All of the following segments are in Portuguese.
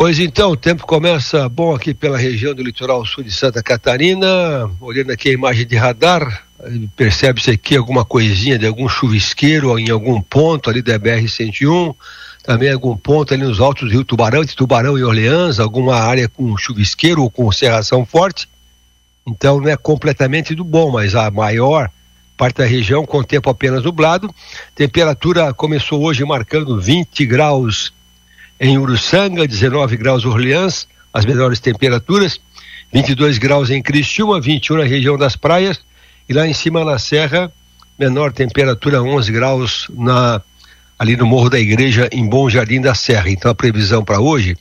Pois então, o tempo começa bom aqui pela região do litoral sul de Santa Catarina. Olhando aqui a imagem de radar, percebe-se aqui alguma coisinha de algum chuvisqueiro em algum ponto ali da BR-101. Também algum ponto ali nos altos do Rio Tubarão, de Tubarão e Orleans, alguma área com chuvisqueiro ou com serração forte. Então não é completamente do bom, mas a maior parte da região com tempo apenas nublado. Temperatura começou hoje marcando 20 graus em Uruçanga, 19 graus Orleans, as melhores temperaturas, 22 graus em Criciúma, 21 na região das praias, e lá em cima na Serra, menor temperatura, 11 graus na ali no Morro da Igreja, em Bom Jardim da Serra. Então a previsão para hoje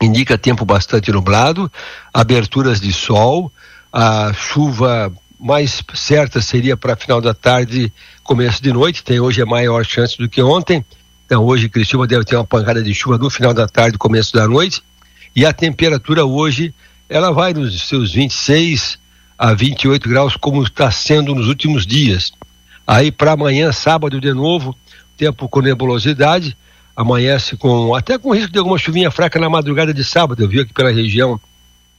indica tempo bastante nublado, aberturas de sol, a chuva mais certa seria para final da tarde, começo de noite, tem hoje a maior chance do que ontem, então hoje Criciúma deve ter uma pancada de chuva no final da tarde, começo da noite. E a temperatura hoje, ela vai nos seus 26 a 28 graus, como está sendo nos últimos dias. Aí para amanhã, sábado de novo, tempo com nebulosidade, amanhece com até com risco de alguma chuvinha fraca na madrugada de sábado. Eu vi aqui pela região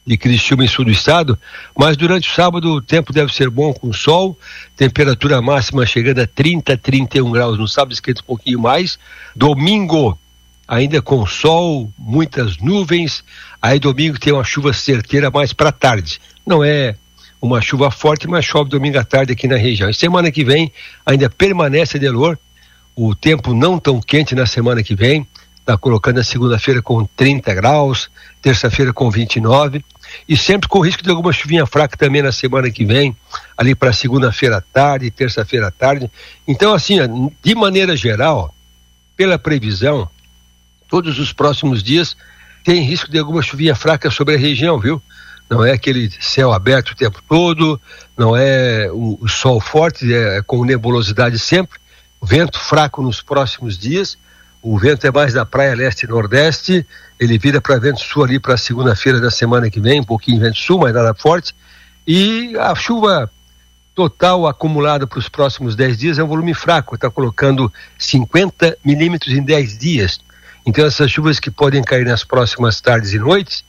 de Criciúma e sul do estado, mas durante o sábado o tempo deve ser bom com sol, temperatura máxima chegando a 30, 31 graus, no sábado esquenta um pouquinho mais, domingo ainda com sol, muitas nuvens, aí domingo tem uma chuva certeira mais para tarde, não é uma chuva forte, mas chove domingo à tarde aqui na região. E semana que vem ainda permanece de lor, o tempo não tão quente na semana que vem, está colocando a segunda-feira com 30 graus, terça-feira com 29 e sempre com risco de alguma chuvinha fraca também na semana que vem, ali para segunda-feira à tarde, terça-feira à tarde. Então, assim, de maneira geral, pela previsão, todos os próximos dias tem risco de alguma chuvinha fraca sobre a região, viu? Não é aquele céu aberto o tempo todo, não é o, o sol forte, é, é com nebulosidade sempre, vento fraco nos próximos dias o vento é mais da praia leste e nordeste, ele vira para vento sul ali para segunda-feira da semana que vem, um pouquinho vento sul, mas nada forte. E a chuva total acumulada para os próximos 10 dias é um volume fraco, está colocando 50 milímetros em 10 dias. Então essas chuvas que podem cair nas próximas tardes e noites,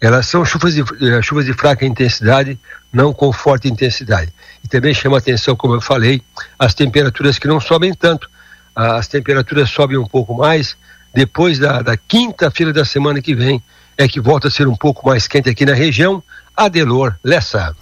elas são chuvas de, eh, chuvas de fraca intensidade, não com forte intensidade. E também chama atenção, como eu falei, as temperaturas que não sobem tanto as temperaturas sobem um pouco mais. Depois da, da quinta-feira da semana que vem, é que volta a ser um pouco mais quente aqui na região. Adelor Lessa.